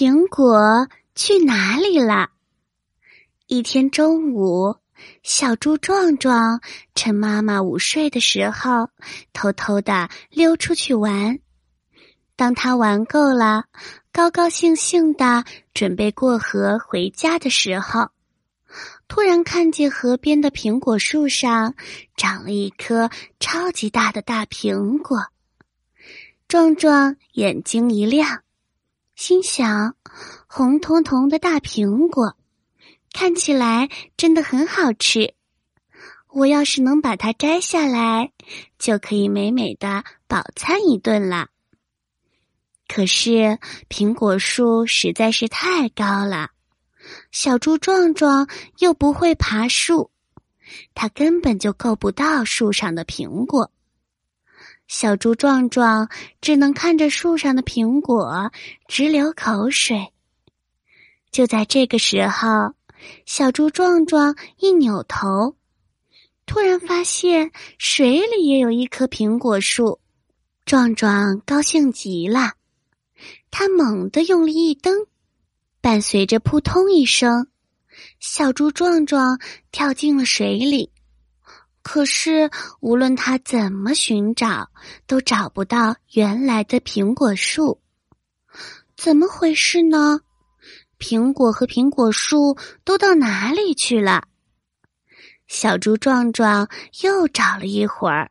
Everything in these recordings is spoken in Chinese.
苹果去哪里了？一天中午，小猪壮壮趁妈妈午睡的时候，偷偷的溜出去玩。当他玩够了，高高兴兴的准备过河回家的时候，突然看见河边的苹果树上长了一颗超级大的大苹果。壮壮眼睛一亮。心想：“红彤彤的大苹果，看起来真的很好吃。我要是能把它摘下来，就可以美美的饱餐一顿了。”可是苹果树实在是太高了，小猪壮壮又不会爬树，他根本就够不到树上的苹果。小猪壮壮只能看着树上的苹果直流口水。就在这个时候，小猪壮壮一扭头，突然发现水里也有一棵苹果树。壮壮高兴极了，他猛地用力一蹬，伴随着扑通一声，小猪壮壮跳进了水里。可是，无论他怎么寻找，都找不到原来的苹果树。怎么回事呢？苹果和苹果树都到哪里去了？小猪壮壮又找了一会儿，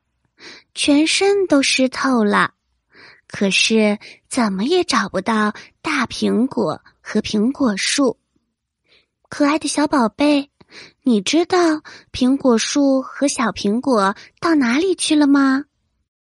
全身都湿透了，可是怎么也找不到大苹果和苹果树。可爱的小宝贝。你知道苹果树和小苹果到哪里去了吗？